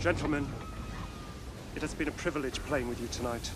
Gentlemen, it has been a privilege playing with you tonight.